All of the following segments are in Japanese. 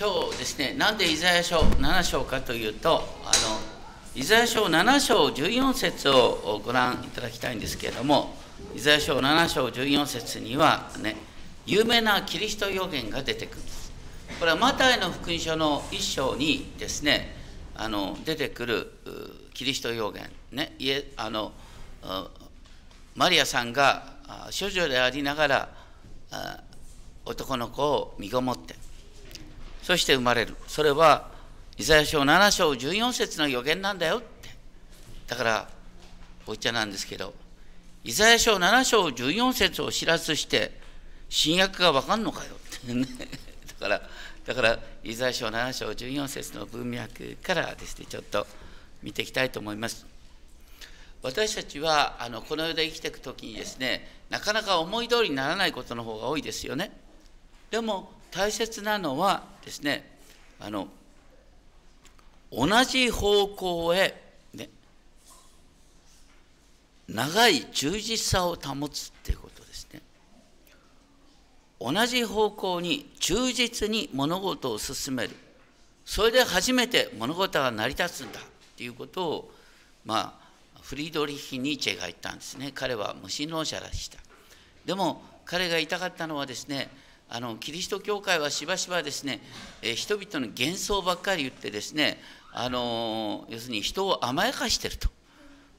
今日ですねなんでイザヤ書7章かというとあのイザヤ書7章14節をご覧いただきたいんですけれどもイザヤ書7章14節にはね有名なキリスト予言が出てくるんです。これはマタイの福音書の1章にですねあの出てくるキリスト予言。ねいえあのマリアさんが処女でありながら男の子を身ごもってそして生まれる。それはイザヤ書7章14節の予言なんだよって。だからおっちゃなんですけどイザヤ書7章14節を知らずして新約が分かんのかよって。ね。だからだからイザヤ書7章14節の文脈からですねちょっと見ていきたいと思います。私たちはあのこの世で生きていく時にですねなかなか思い通りにならないことの方が多いですよね。でも大切なのはですねあの同じ方向へ、ね、長い充実さを保つっていうことですね。同じ方向に忠実に物事を進める。それで初めて物事が成り立つんだっていうことをまあフリードリヒ・ニーチェが言ったんですね。彼は無神論者でした。でも彼が言いたかったのはですねあのキリスト教会はしばしばですね、え人々の幻想ばっかり言ってですねあの要するに人を甘やかしてると。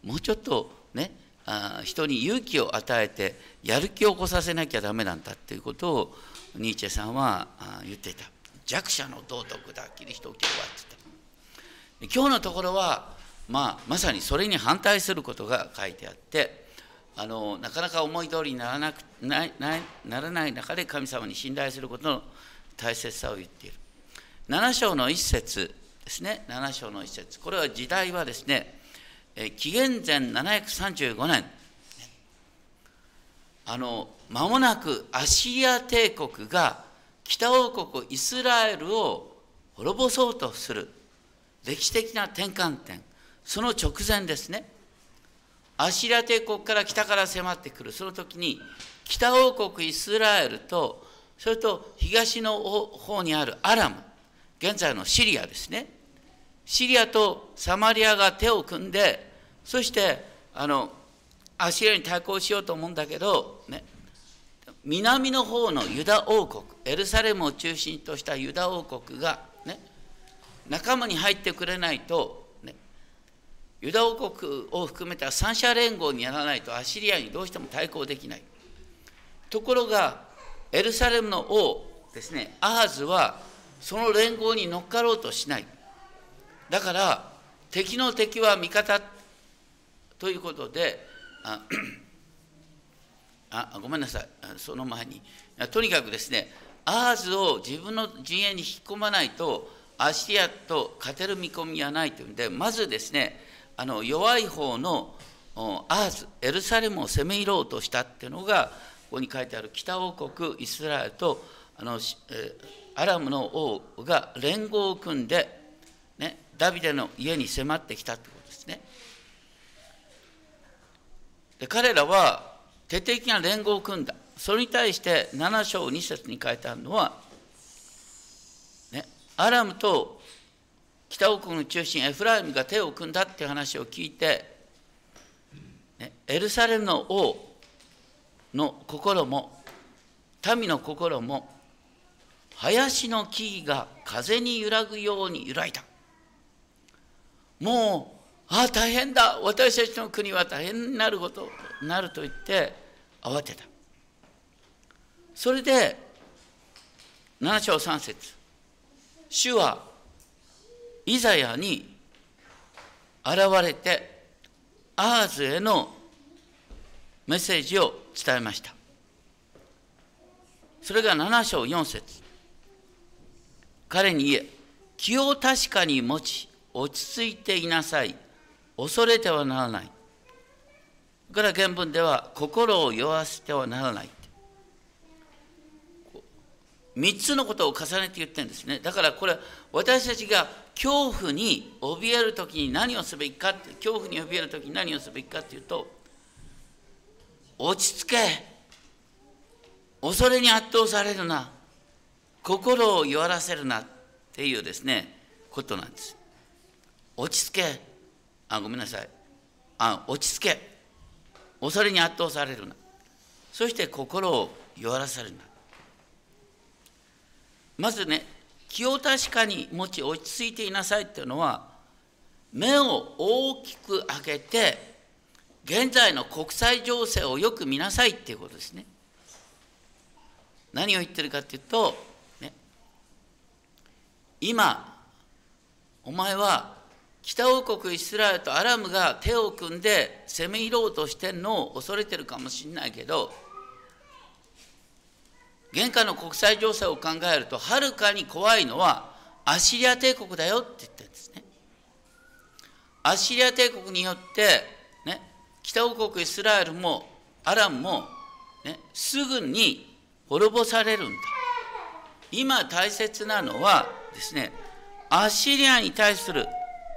もうちょっとねあ人に勇気を与えてやる気を起こさせなきゃダメなんだっていうことをニーチェさんは言っていた。弱者の道徳だキリスト教はって言った。今日のところは、まあ、まさにそれに反対することが書いてあってあのなかなか思い通りにならなくないならない中で神様に信頼することの大切さを言っている。7章の一節ですね。7章の一節。これは時代はですね紀元前735年あの間もなくアシリア帝国が北王国イスラエルを滅ぼそうとする歴史的な転換点。その直前ですね。アシリア帝国から北から迫ってくる。その時に北王国イスラエルとそれと東の方にあるアラム現在のシリアですね。シリアとサマリアが手を組んでそしてあのアシリアに対抗しようと思うんだけど、ね、南の方のユダ王国エルサレムを中心としたユダ王国が、ね、仲間に入ってくれないとユダ王国を含めた三者連合にやらないとアシリアにどうしても対抗できない。ところがエルサレムの王ですねアーズはその連合に乗っかろうとしない。だから敵の敵は味方ということでああごめんなさいその前にとにかくですねアーズを自分の陣営に引き込まないとアシリアと勝てる見込みはないというんでまずですねあの弱い方のアーズエルサレムを攻め入ろうとしたっていうのがここに書いてある北王国イスラエルとあの、アラムの王が連合を組んで、ね、ダビデの家に迫ってきたってことですね。で彼らは徹底的な連合を組んだ。それに対して7章2節に書いてあるのは、ね、アラムと北王国の中心エフライムが手を組んだって話を聞いて、ね、エルサレムの王の心も民の心も林の木々が風に揺らぐように揺らいだ。もうああ大変だ。私たちの国は大変になることなると言って慌てた。それで7章3節。主はイザヤに現れてアーズへのメッセージを伝えました。それが7章4節。彼に言え気を確かに持ち落ち着いていなさい。恐れてはならない。から原文では心を酔わせてはならない。3つのことを重ねて言ってるんですね。だからこれ私たちが恐怖に怯える時に何をすべきかって恐怖に怯える時に何をすべきかっていうと落ち着け。恐れに圧倒されるな。心を弱らせるなっていうですねことなんです。落ち着け。あごめんなさい。あ落ち着け。恐れに圧倒されるな。そして心を弱らせるな。まずね気を確かに持ち落ち着いていなさいっていうのは目を大きく開けて現在の国際情勢をよく見なさいっていうことですね。何を言ってるかっていうと、ね、今お前は北王国イスラエルとアラムが手を組んで攻め入ろうとしてんのを恐れてるかもしれないけど現下の国際情勢を考えるとはるかに怖いのはアシリア帝国だよって言ってるんですね。アシリア帝国によって、ね、北王国イスラエルもアラムも、ね、すぐに滅ぼされるんだ。今大切なのはですねアシリアに対する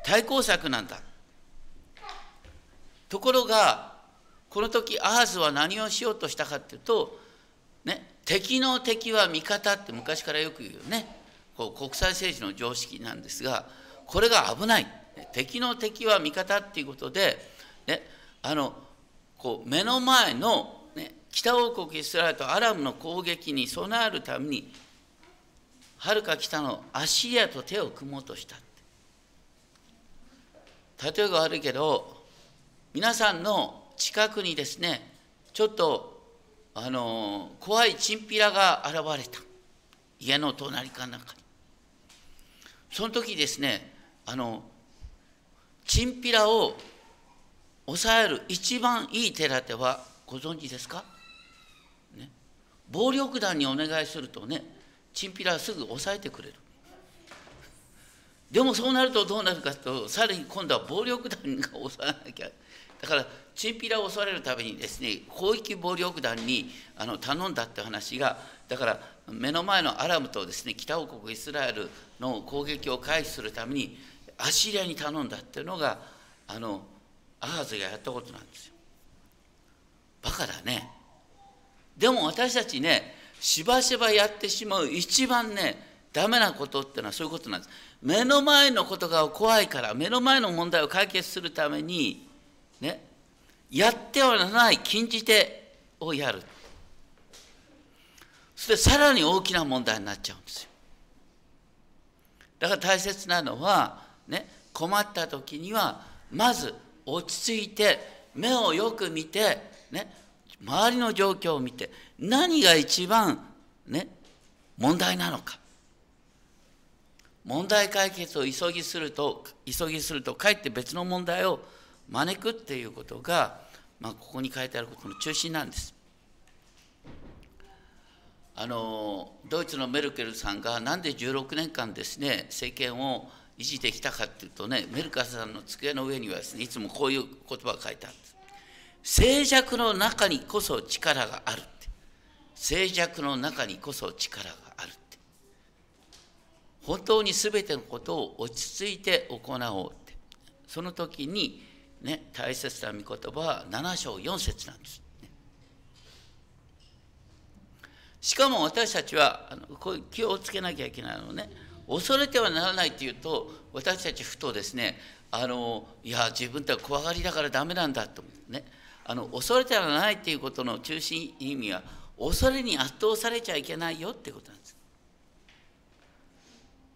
対抗策なんだ。ところがこの時アハズは何をしようとしたかっていうとね敵の敵は味方って昔からよく言うよね。こう国際政治の常識なんですがこれが危ない。敵の敵は味方っていうことで、ね、あのこう目の前の、ね、北王国イスラエルとアラムの攻撃に備えるためにはるか北のアシリアと手を組もうとした例えが悪いけど皆さんの近くにですねちょっとあの怖いチンピラが現れた。家の隣かなんかに。その時ですねあのチンピラを抑える一番いい手立てはご存知ですか、ね、暴力団にお願いするとねチンピラはすぐ抑えてくれる。でもそうなるとどうなるかとさらに今度は暴力団が抑えなきゃ。だからチンピラを襲われるためにですね広域暴力団にあの頼んだって話がだから目の前のアラムとですね北王国イスラエルの攻撃を回避するためにアシリアに頼んだっていうのがあのアハズがやったことなんですよ。バカだね。でも私たちねしばしばやってしまう一番ねダメなことっていうのはそういうことなんです。目の前のことが怖いから目の前の問題を解決するためにね、やってはならない禁じ手をやる。そしてさらに大きな問題になっちゃうんですよ。だから大切なのは、ね、困った時にはまず落ち着いて目をよく見て、ね、周りの状況を見て何が一番、ね、問題なのか問題解決を急ぎすると急ぎするとかえって別の問題を招くっていうことが、まあ、ここに書いてあることの中心なんです。あのドイツのメルケルさんがなんで16年間ですね政権を維持できたかっていうとねメルケルさんの机の上にはですねいつもこういう言葉が書いてあるんです。静寂の中にこそ力があるって静寂の中にこそ力があるって本当に全てのことを落ち着いて行おうってその時にね、大切な御言葉は7章4節なんです、しかも私たちはあのこう気をつけなきゃいけないのね恐れてはならないっていうと私たちふとですねあのいや自分って怖がりだからダメなんだと思ってねあの恐れてはならないっていうことの中心意味は恐れに圧倒されちゃいけないよっていうことなんです。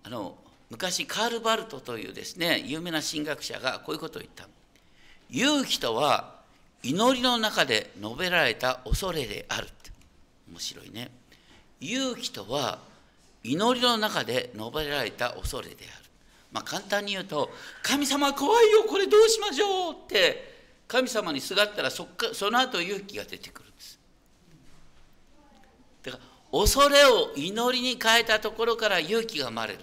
あの昔カール・バルトというですね有名な神学者がこういうことを言った勇気とは祈りの中で述べられた恐れである面白いね。勇気とは祈りの中で述べられた恐れである。まあ簡単に言うと神様怖いよこれどうしましょうって。神様にすがったらそっかその後勇気が出てくるんです。だから恐れを祈りに変えたところから勇気が生まれる。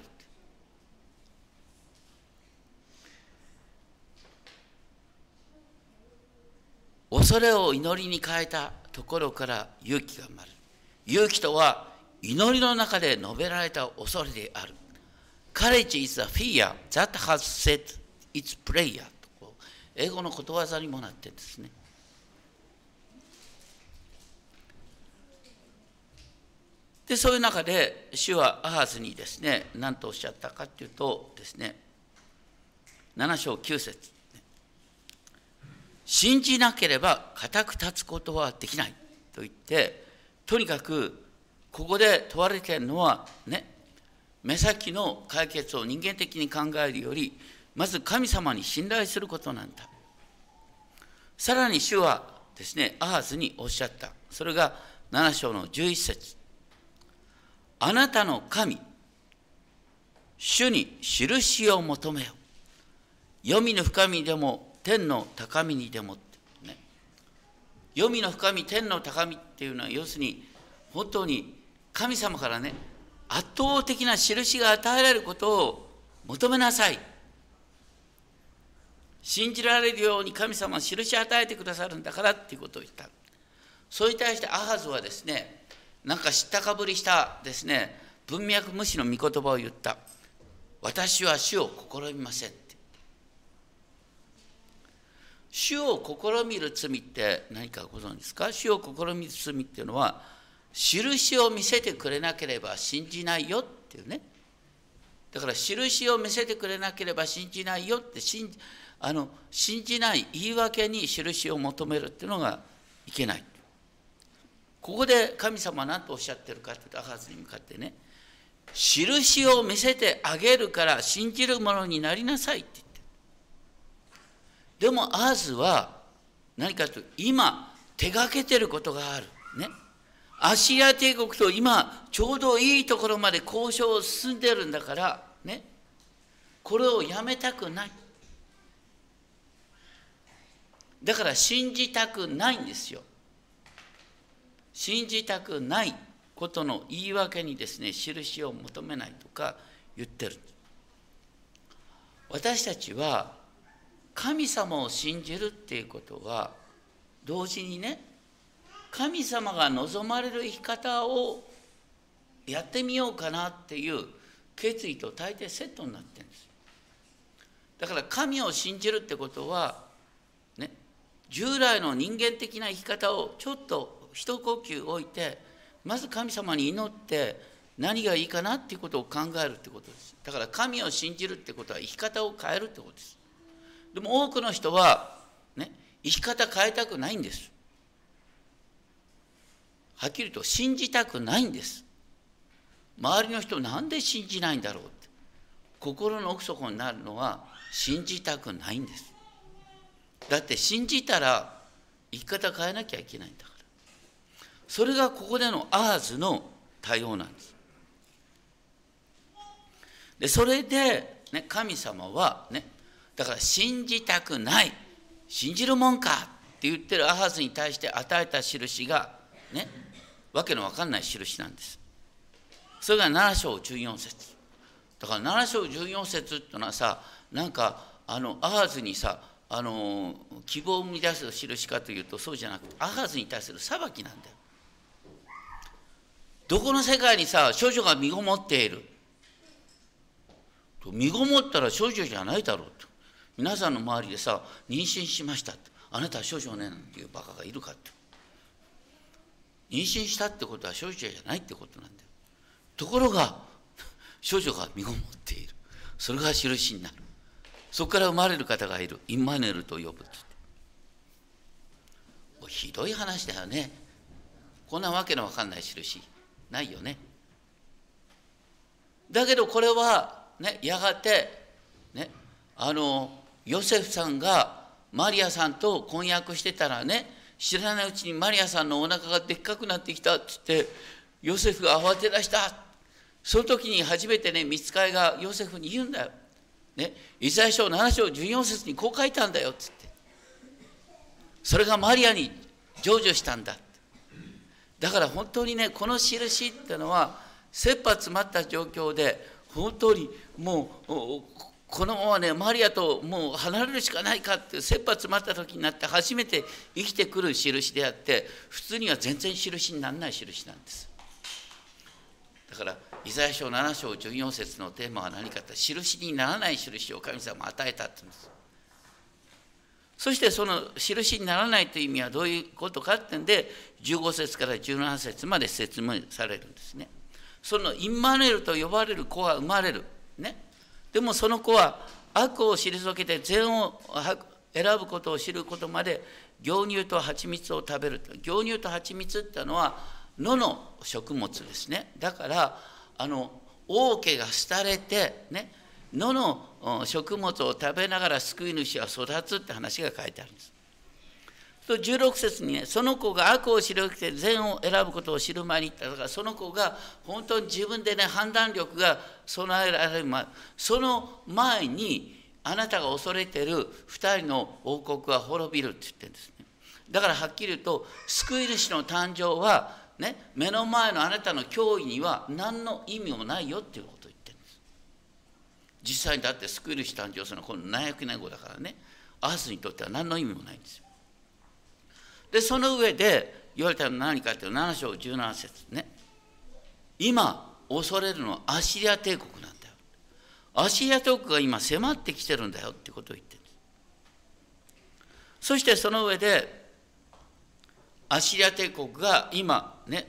恐れを祈りに変えたところから勇気が生まれる。勇気とは祈りの中で述べられた恐れである。Courage is a fear that has set its prayer と英語のことわざにもなってですね。でそういう中で主はアハズにですね何とおっしゃったかっていうとですね7章9節。信じなければ固く立つことはできないと言ってとにかくここで問われているのはね目先の解決を人間的に考えるよりまず神様に信頼することなんだ。さらに主はですねアハズにおっしゃった。それが7章の11節。あなたの神主に印を求めよ。黄泉の深みでも天の高みにでもってね。黄泉の深み天の高みっていうのは要するに本当に神様からね圧倒的な印が与えられることを求めなさい。信じられるように神様は印を与えてくださるんだからっていうことを言った。それに対してアハズはですねなんか知ったかぶりしたですね文脈無視の御言葉を言った。私は主を試みません。主を試みる罪って何かご存知ですか？主を試みる罪っていうのは印を見せてくれなければ信じないよっていうね。だから印を見せてくれなければ信じないよって信じあの信じない言い訳に印を求めるっていうのがいけない。ここで神様は何とおっしゃってるかってアハズに向かってね。印を見せてあげるから信じるものになりなさいってでもアハズは何かというと今手がけてることがある。ね。アシア帝国と今ちょうどいいところまで交渉を進んでるんだから。ね。これをやめたくない。だから信じたくないんですよ。信じたくないことの言い訳にですね印を求めないとか言ってる。私たちは神様を信じるっていうことは同時にね神様が望まれる生き方をやってみようかなっていう決意と大抵セットになってるんです。だから神を信じるってことはね従来の人間的な生き方をちょっと一呼吸置いてまず神様に祈って何がいいかなっていうことを考えるってことです。だから神を信じるってことは生き方を変えるってことです。でも多くの人はね生き方変えたくないんです。はっきりと信じたくないんです。周りの人なんで信じないんだろうって。心の奥底になるのは信じたくないんです。だって信じたら生き方変えなきゃいけないんだから。それがここでのアーズの対応なんです。でそれで、ね、神様はねだから信じたくない。信じるもんかって言ってるアハズに対して与えた印がねわけのわかんない印なんです。それが7章14節。だから7章14節っていうのはさなんかあのアハズにさあの希望を生み出す印かというとそうじゃなくてアハズに対する裁きなんだよ。どこの世界にさ少女が身ごもっている。身ごもったら少女じゃないだろうと。皆さんの周りでさ妊娠しましたあなたは少女ねなんていうバカがいるかって。妊娠したってことは少女じゃないってことなんだよ。ところが少女が身ごもっている。それが印になる。そこから生まれる方がいる。インマネルと呼ぶってひどい話だよね。こんなわけのわかんない印。ないよね。だけどこれはねやがてねあのヨセフさんがマリアさんと婚約してたらね知らないうちにマリアさんのお腹がでっかくなってきたっつってヨセフが慌て出した。その時に初めてね見つかりがヨセフに言うんだよ。ね、イザヤ書7章14節にこう書いたんだよっつって。それがマリアに成就したんだだから本当にねこの印ってのは切羽詰まった状況で本当にもうこのままねマリアともう離れるしかないかって切羽詰まった時になって初めて生きてくる印であって普通には全然印にならない印なんですだからイザヤ書7章14節のテーマは何かって印にならない印を神様与えたって言うんですそしてその印にならないという意味はどういうことかってんで15節から17節まで説明されるんですね。そのインマヌエルと呼ばれる子が生まれる。ね。でもその子は悪を退けて善を選ぶことを知ることまで牛乳と蜂蜜を食べる。牛乳と蜂蜜ってのは野の食物ですね。だから、あの、王家が廃れて、ね、野の食物を食べながら救い主は育つって話が書いてあるんです。と16節にね、その子が悪を知るて善を選ぶことを知る前に言ったから、その子が本当に自分でね、判断力が備えられる前、その前に、あなたが恐れてる2人の王国は滅びるって言ってるんですね。だからはっきり言うと、救い主の誕生は、ね、目の前のあなたの脅威には何の意味もないよっていうことを言ってるんです。実際にだって救い主誕生するのはこの700年後だからね、アースにとっては何の意味もないんですよ。で、その上で言われたのは何かっていうと、7章17節ね。今、恐れるのはアシリア帝国なんだよ。アシリア帝国が今迫ってきてるんだよってことを言ってるんです。そしてその上で、アシリア帝国が今ね、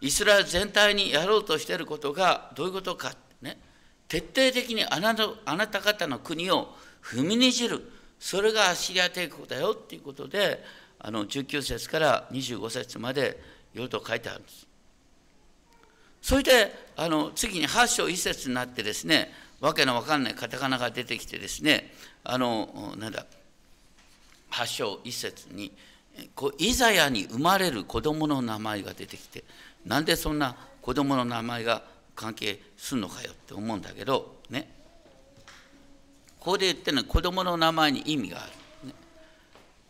イスラエル全体にやろうとしていることがどういうことか、ね、徹底的にあなたあなた方の国を踏みにじる、それがアシリア帝国だよっていうことで、あの19節から25節までいろいろと書いてあるんです。それであの次に8章1節になってですね、わけのわかんないカタカナが出てきてですね、あの、なんだ、8章1節に、こうイザヤに生まれる子供の名前が出てきて、なんでそんな子供の名前が関係するのかよって思うんだけど、ね。ここで言ってるのは子供の名前に意味がある。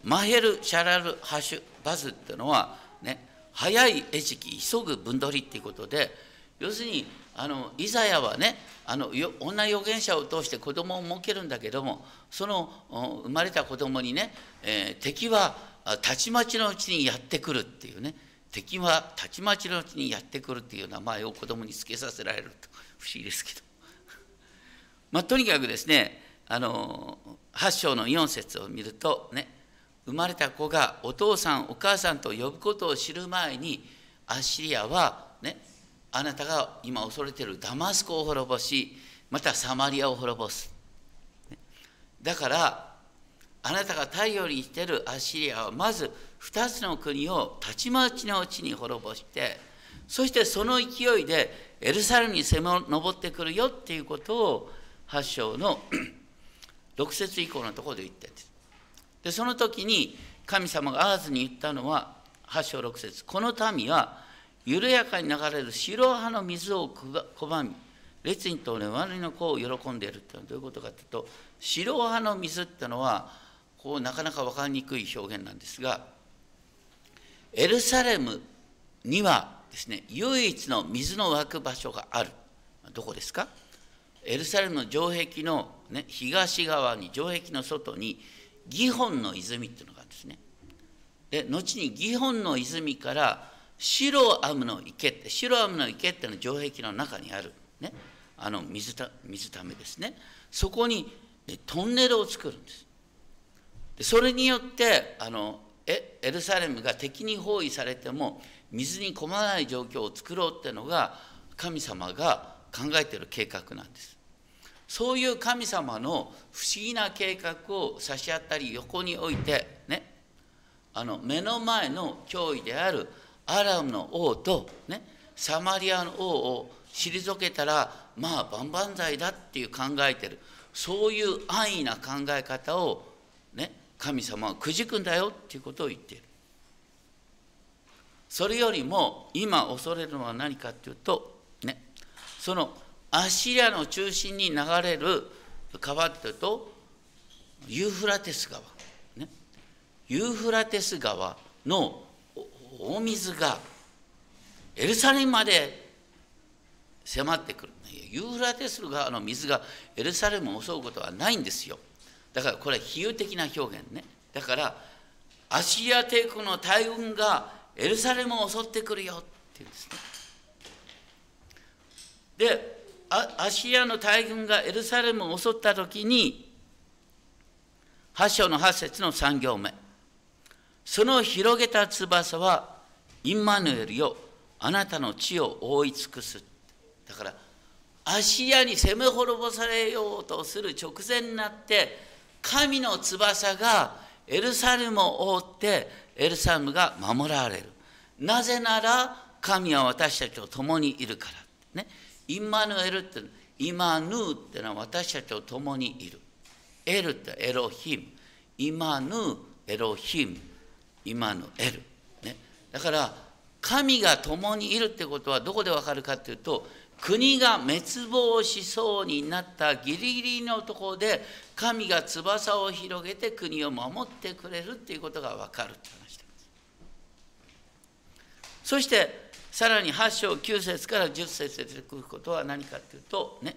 マヘル・シャラル・ハシュ・バズっていうのは、ね、早い餌食、急ぐ分取りっていうことで、要するに、あのイザヤはね、あの女預言者を通して子供を設けるんだけども、その生まれた子供にね、えー、敵はたちまちのうちにやってくるっていうね、敵はたちまちのうちにやってくるっていう名前を子供につけさせられると、不思議ですけど。まあ、とにかくですね、あの8章の4節を見るとね、生まれた子がお父さんお母さんと呼ぶことを知る前にアッシリアはねあなたが今恐れているダマスコを滅ぼしまたサマリアを滅ぼすだからあなたが頼りにしているアッシリアはまず2つの国をたちまちのうちに滅ぼしてそしてその勢いでエルサレムに攻め上ってくるよっていうことを8章の 6節以降のところで言ってるんです。でその時に神様がアーズに言ったのは8章6節。この民は緩やかに流れる白羽の水を拒み列にとね悪いの子を喜んでいるってのはどういうことかというと白羽の水ってのはこうなかなか分かりにくい表現なんですがエルサレムにはですね唯一の水の湧く場所がある。どこですか？エルサレムの城壁の、ね、東側に城壁の外にギホンの泉っていうのがあるんですね。で後にギホンの泉からシロアムの池ってシロアムの池っていうのは城壁の中にある、ね、あの水た水ためですね。そこにトンネルを作るんです。でそれによってあのエルサレムが敵に包囲されても水に困らない状況を作ろうっていうのが神様が考えている計画なんです。そういう神様の不思議な計画を差し合ったり横に置いてね。あの目の前の脅威であるアラムの王と、ね、サマリアの王を退けたらまあ万々歳だっていう考えてる。そういう安易な考え方を、ね、神様はくじくんだよっていうことを言っている。それよりも今恐れるのは何かっていうと、ね、そのアッシリアの中心に流れる川っていうとユーフラテス川、ね、ユーフラテス川の大水がエルサレムまで迫ってくる。ユーフラテス川の水がエルサレムを襲うことはないんですよ。だからこれは比喩的な表現ね。だからアシリア帝国の大軍がエルサレムを襲ってくるよって言うんですね。でアシリアの大軍がエルサレムを襲った時に8章の8節の3行目。その広げた翼はインマヌエルよあなたの地を覆い尽くす。だからアシアに攻め滅ぼされようとする直前になって神の翼がエルサレムを覆ってエルサレムが守られる。なぜなら神は私たちと共にいるから。ね。イマヌエルってイマヌーってのは私たちと共にいる。エルってエロヒム。イマヌーエロヒム。イマヌエル、ね、だから神が共にいるってことはどこでわかるかっていうと国が滅亡しそうになったギリギリのところで神が翼を広げて国を守ってくれるっていうことが分かるって話ですそしてさらに8章9節から10節で出てくることは何かっていうとね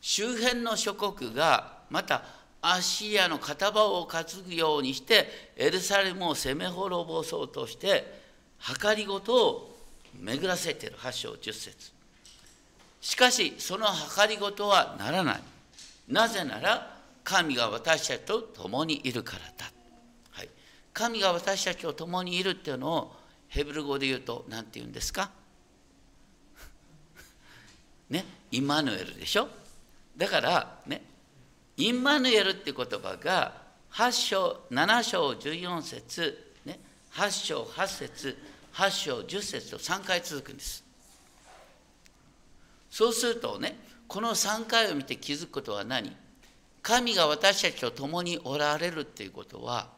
周辺の諸国がまたアッシリアの片場を担ぐようにしてエルサレムを攻め滅ぼそうとして計りごとを巡らせている。8章10節。しかしその計りごとはならない。なぜなら神が私たちと共にいるからだ、はい、神が私たちと共にいるっていうのをヘブル語で言うと何て言うんですか？ね？イマヌエルでしょ？だからね？インマヌエルって言葉が8章7章14節、ね、8章8節8章10節と3回続くんです。そうするとねこの3回を見て気づくことは何？神が私たちと共におられるっていうことは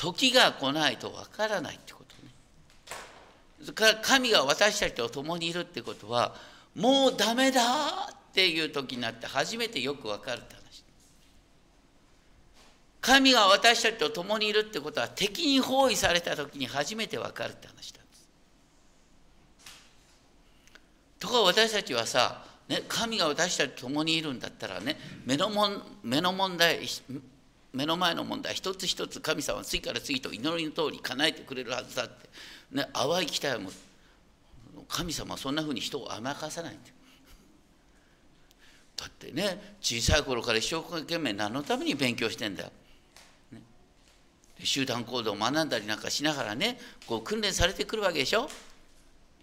時が来ないとわからないってことね。神が私たちと共にいるってことはもうダメだっていう時になって初めてよくわかるって話。神が私たちと共にいるってことは敵に包囲された時に初めてわかるって話だとか私たちはさ、ね、神が私たちと共にいるんだったらね目のもん目の問題目の前の問題一つ一つ神様は次から次と祈りの通り叶えてくれるはずだって、ね、淡い期待を持つ神様はそんなふうに人を甘やかさないんだだってね小さい頃から一生懸命何のために勉強してんだよ、ね、集団行動を学んだりなんかしながらねこう訓練されてくるわけでしょ。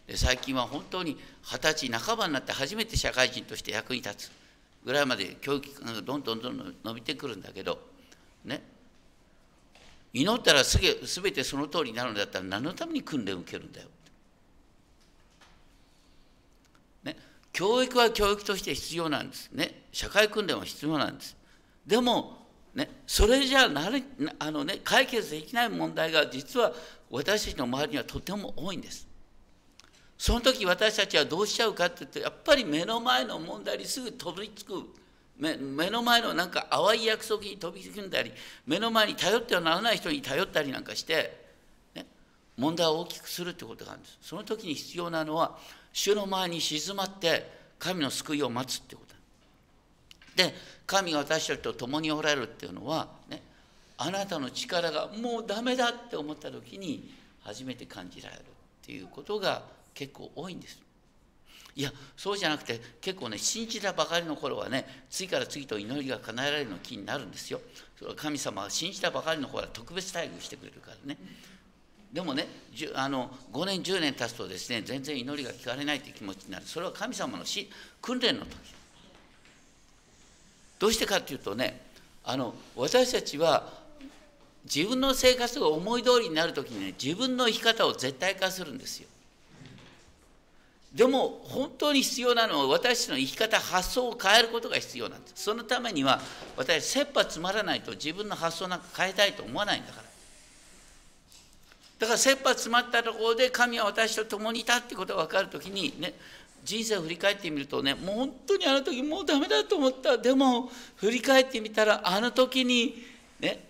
で最近は本当に二十歳半ばになって初めて社会人として役に立つぐらいまで教育がどんどんどんどん伸びてくるんだけどね。祈ったらすげ全てその通りになるんだったら何のために訓練を受けるんだよ。ね、教育は教育として必要なんです。ね。社会訓練は必要なんです。でもねそれじゃなれあのね解決できない問題が実は私たちの周りにはとても多いんです。その時私たちはどうしちゃうかって言ってやっぱり目の前の問題にすぐ飛びつく。目の前のなんか淡い約束に飛びつんだり目の前に頼ってはならない人に頼ったりなんかして、ね、問題を大きくするってことがあるんですその時に必要なのは主の前に静まって神の救いを待つってことで神が私たちと共におられるっていうのはねあなたの力がもうダメだって思った時に初めて感じられるっていうことが結構多いんです。いやそうじゃなくて結構ね信じたばかりの頃はね次から次と祈りが叶えられるの気になるんですよ。神様は信じたばかりの頃は特別待遇してくれるからね。でもねあの5年10年経つとですね全然祈りが聞かれないという気持ちになるそれは神様のし訓練の時どうしてかっていうとねあの私たちは自分の生活が思い通りになる時にね自分の生き方を絶対化するんですよでも本当に必要なのは私の生き方発想を変えることが必要なんです。そのためには私切羽詰まらないと自分の発想なんか変えたいと思わないんだから。だから切羽詰まったところで神は私と共にいたってことが分かるときにね人生を振り返ってみるとねもう本当にあの時もうダメだと思った。でも振り返ってみたらあの時にね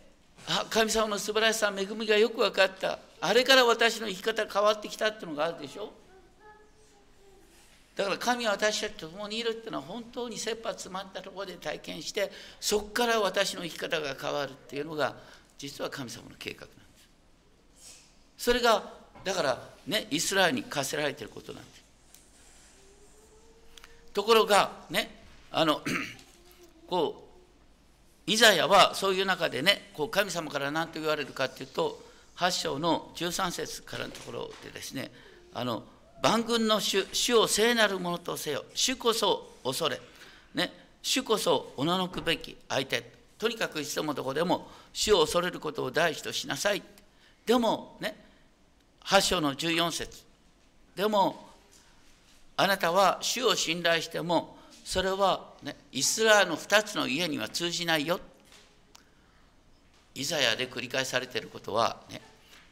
あ神様の素晴らしさ恵みがよく分かった。あれから私の生き方変わってきたっていうのがあるでしょ。だから神は私たちと共にいるっていうのは本当に切羽詰まったところで体験してそこから私の生き方が変わるっていうのが実は神様の計画なんですそれがだからねイスラエルに課せられてることなんですところがねあのこうイザヤはそういう中でねこう神様から何と言われるかっていうと8章の13節からのところでですねあの万軍の主主を聖なるものとせよ主こそ恐れ、ね、主こそおののくべき相手とにかくいつでもどこでも主を恐れることを第一としなさい。でもね8章の14節。でもあなたは主を信頼してもそれは、ね、イスラエルの2つの家には通じないよ。イザヤで繰り返されていることは、ね、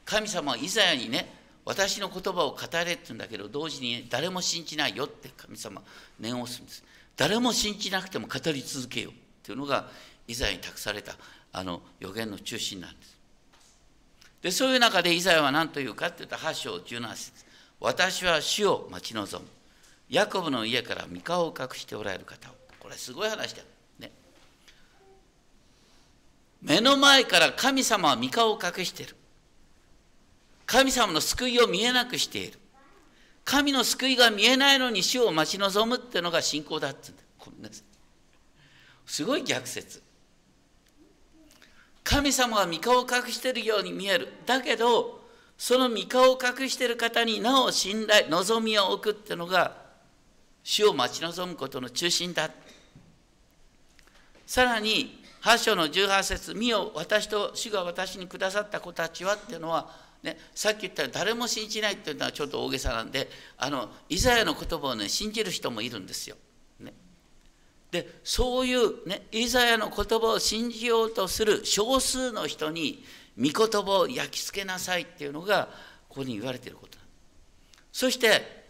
神様はイザヤにね私の言葉を語れって言うんだけど同時に誰も信じないよって神様念を押すんです。誰も信じなくても語り続けよう。っていうのがイザヤに託されたあの予言の中心なんです。でそういう中でイザヤは何というかって言ったら8章17節。私は死を待ち望む。ヤコブの家から三顔を隠しておられる方を。これすごい話だよ。ね。目の前から神様は三顔を隠してる。神様の救いを見えなくしている。神の救いが見えないのに死を待ち望むっていうのが信仰だってこんなすごい逆説。神様は三顔を隠しているように見える。だけどその三顔を隠している方になお信頼望みを置くっていうのが主を待ち望むことの中心ださらに8章の18節見よ私と主が私にくださった子たちは」っていうのは、ね、さっき言った誰も信じないっていうのはちょっと大げさなんであのイザヤの言葉をね信じる人もいるんですよ。ね、でそういう、ね、イザヤの言葉を信じようとする少数の人に御言葉を焼き付けなさいっていうのがここに言われていることそして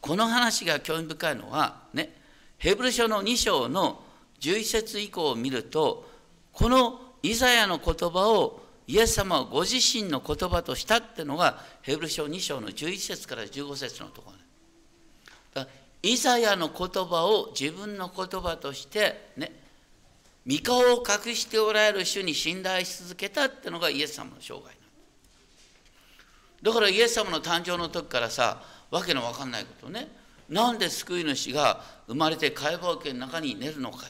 この話が興味深いのはねヘブル書の2章の11節以降を見るとこのイザヤの言葉をイエス様はご自身の言葉としたってのがヘブル書2章の11節から15節のところ。だイザヤの言葉を自分の言葉としてね御顔を隠しておられる主に信頼し続けたってのがイエス様の生涯だ。からイエス様の誕生の時からさわけのわかんないことね。なんで救い主が生まれて会話桶の中に寝るのか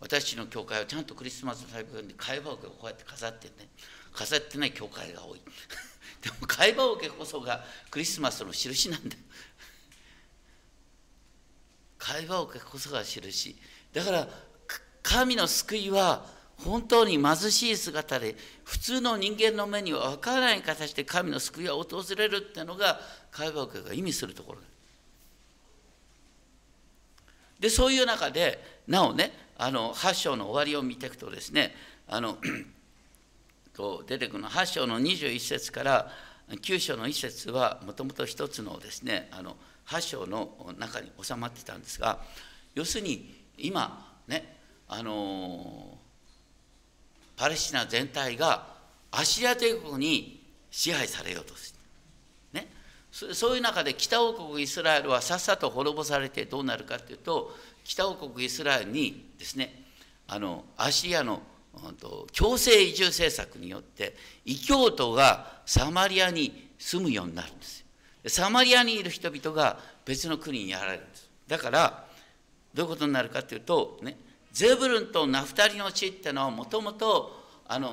私の教会はちゃんとクリスマスのイプで会話をこうやって飾ってね飾ってない教会が多い。でも会話桶こそがクリスマスの印なんだ。会話桶こそが印。だから神の救いは本当に貧しい姿で普通の人間の目には分からない形で神の救いが訪れるっていうのが会話が意味するところでそういう中でなおねあの8章の終わりを見ていくとですねあの と出てくるの8章の21節から9章の1節はもともと一つのですねあの8章の中に収まってたんですが要するに今ねあのパレスチナ全体がアシリア帝国に支配されようとして、ね、そういう中で北王国イスラエルはさっさと滅ぼされてどうなるかというと北王国イスラエルにですねあのアシアの強制移住政策によって異教徒がサマリアに住むようになるんですよ。サマリアにいる人々が別の国にやられるんです。だからどういうことになるかというとねゼブルンとナフタリの地っていうのはもともと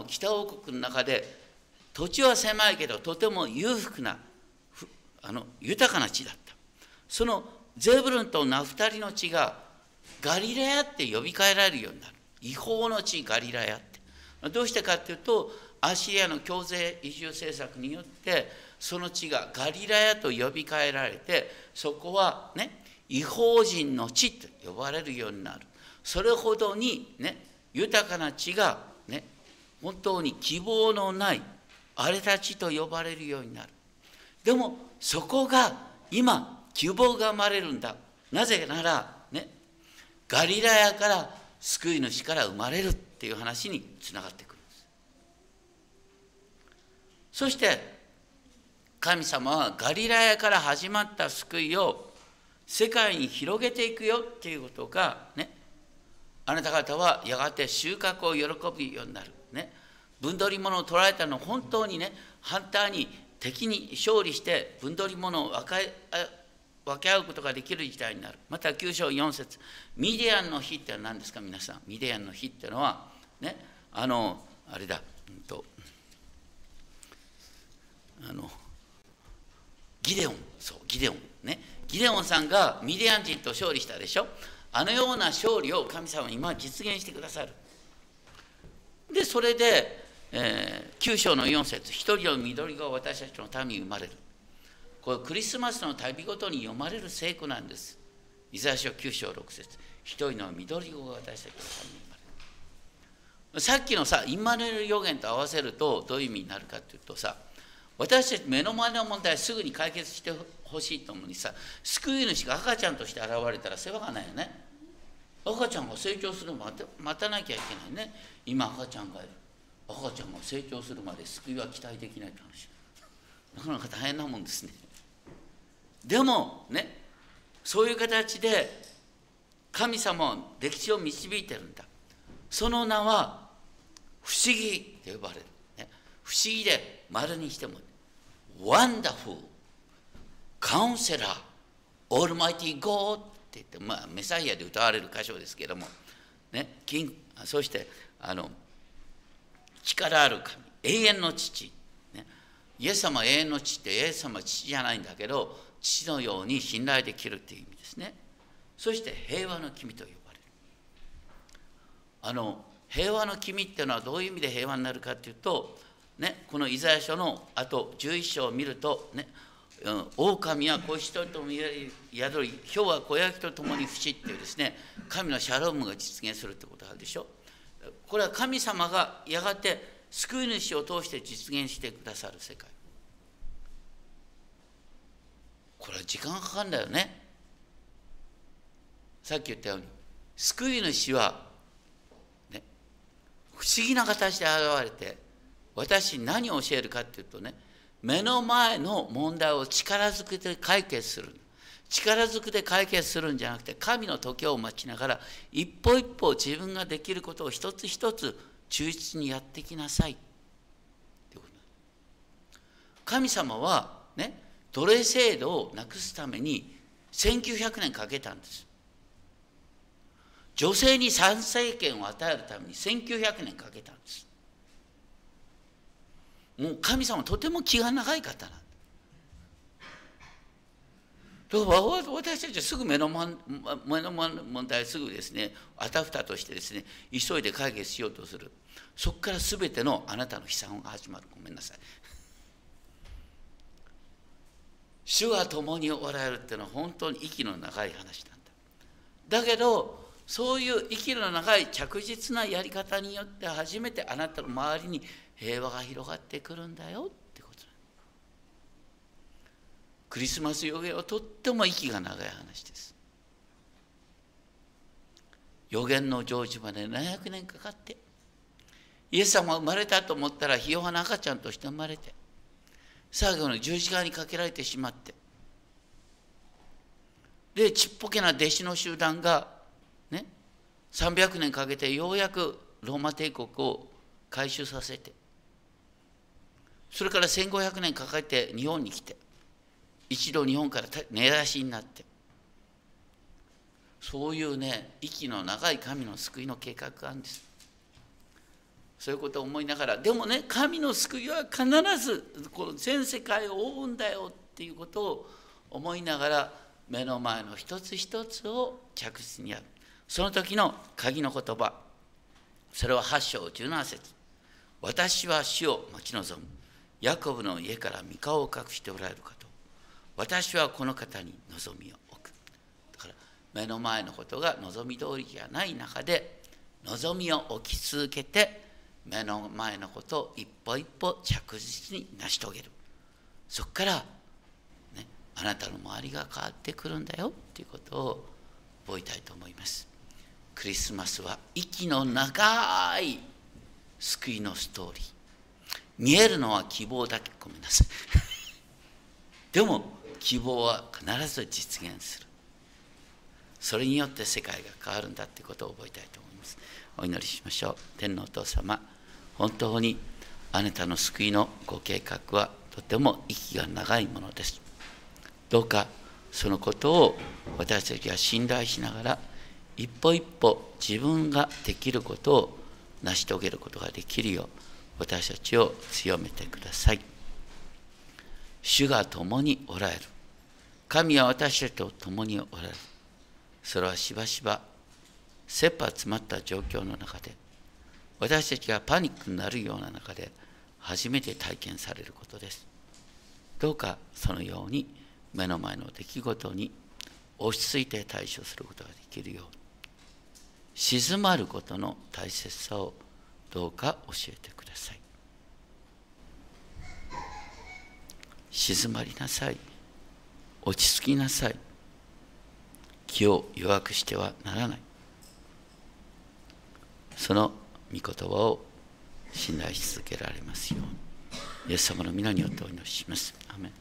北王国の中で土地は狭いけどとても裕福なあの豊かな地だったそのゼブルンとナフタリの地がガリラヤって呼びかえられるようになる。違法の地ガリラヤって。どうしてかっていうとアシリアの強制移住政策によってその地がガリラヤと呼びかえられてそこはね違法人の地と呼ばれるようになる。それほどにね豊かな地がね本当に希望のない荒れた地と呼ばれるようになる。でもそこが今希望が生まれるんだ。なぜならガリラヤから救い主から生まれるっていう話につながってくるんですそして神様はガリラヤから始まった救いを世界に広げていくよっていうことがねあなた方はやがて収穫を喜ぶようになる。ね、分取り物を取られたの本当にね反対に敵に勝利して分取り物を分か分け合うことができる時代になる。また9章4節。ミディアンの日って何ですか皆さん？ミディアンの日ってのはねあのあれだ、うんとあのギデオン。そうギデオン。ね。ギデオンさんがミディアン人と勝利したでしょ？あのような勝利を神様は今実現してくださる。でそれで、えー、9章の4節。一人の緑が私たちの民に生まれる。これクリスマスの旅ごとに読まれる聖句なんです。イザヤ書9章6節。一人の緑子が私たちの民に生まれる。さっきのさインマヌエル予言と合わせるとどういう意味になるかっていうとさ私たち目の前の問題すぐに解決してほしいと思うにさ救い主が赤ちゃんとして現れたら世話がないよね。赤ちゃんが成長するまで待たなきゃいけないね。今赤ちゃんがいる。赤ちゃんが成長するまで救いは期待できないって話。なかなか大変なもんですね。でもねそういう形で神様は歴史を導いてるんだ。その名は不思議と呼ばれる、ね、不思議で丸にしても Wonderful, Counselor, Almighty God って言って、まあ、メサイアで歌われる箇所ですけども、ね、金そしてあの力ある神、永遠の父、ね、イエス様永遠の父ってイエス様父じゃないんだけど、父のように信頼できるっていう意味ですね。そして平和の君と呼ばれる。あの平和の君っていうのはどういう意味で平和になるかっていうと、ね、このイザヤ書のあと11章を見ると、ね、狼は子羊とも宿り、ひょうは小焼きと共に伏しっていうですね、神のシャロームが実現するってことがあるでしょ。これは神様がやがて救い主を通して実現してくださる世界。これは時間かかるんだよね。さっき言ったように、救い主は、ね、不思議な形で現れて、私に何を教えるかっていうとね目の前の問題を力ずくで解決する。力ずくで解決するんじゃなくて神の時を待ちながら一歩一歩自分ができることを一つ一つ忠実にやってきなさい。神様はね奴隷制度をなくすために1900年かけたんです。女性に参政権を与えるために1900年かけたんです。もう神様とても気が長い方なんだ。私たちはすぐ目の目の問題すぐですねあたふたとしてですね急いで解決しようとする。そこから全てのあなたの悲惨が始まる。ごめんなさい。主は共におられるっていうのは本当に息の長い話なんだ。だけどそういう息の長い着実なやり方によって初めてあなたの周りに平和が広がってくるんだよってことクリスマス予言はとっても息が長い話です。予言の成就まで700年かかってイエス様が生まれたと思ったらひ弱な赤ちゃんとして生まれて最後の十字架にかけられてしまって。でちっぽけな弟子の集団がね300年かけてようやくローマ帝国を回収させてそれから1500年かけて日本に来て一度日本から根出しになってそういうね息の長い神の救いの計画があるんです。そういうことを思いながら。でもね神の救いは必ずこの全世界を覆うんだよっていうことを思いながら目の前の一つ一つを着実にや。るその時の鍵の言葉。それは8章17節。私は死を待ち望む。ヤコブの家から三顔を隠しておられるかと。私はこの方に望みを置く。だから目の前のことが望み通りじゃない中で望みを置き続けて目の前のことを一歩一歩着実に成し遂げる。そこから、ね、あなたの周りが変わってくるんだよっていうことを覚えたいと思います。クリスマスは息の長い救いのストーリー。見えるのは希望だけ。ごめんなさい。でも希望は必ず実現する。それによって世界が変わるんだってことを覚えたいと思います。お祈りしましょう。天皇お父様。本当にあなたの救いのご計画はとても息が長いものですどうかそのことを私たちが信頼しながら一歩一歩自分ができることを成し遂げることができるよう私たちを強めてください主が共におられる。神は私たちと共におられる。それはしばしば切羽詰まった状況の中で私たちがパニックになるような中で初めて体験されることです。どうかそのように目の前の出来事に落ち着いて対処することができるよう静まることの大切さをどうか教えてください。静まりなさい。落ち着きなさい。気を弱くしてはならない。その御言葉を信頼し続けられますように。イエス様の皆によってお祈りします。アメン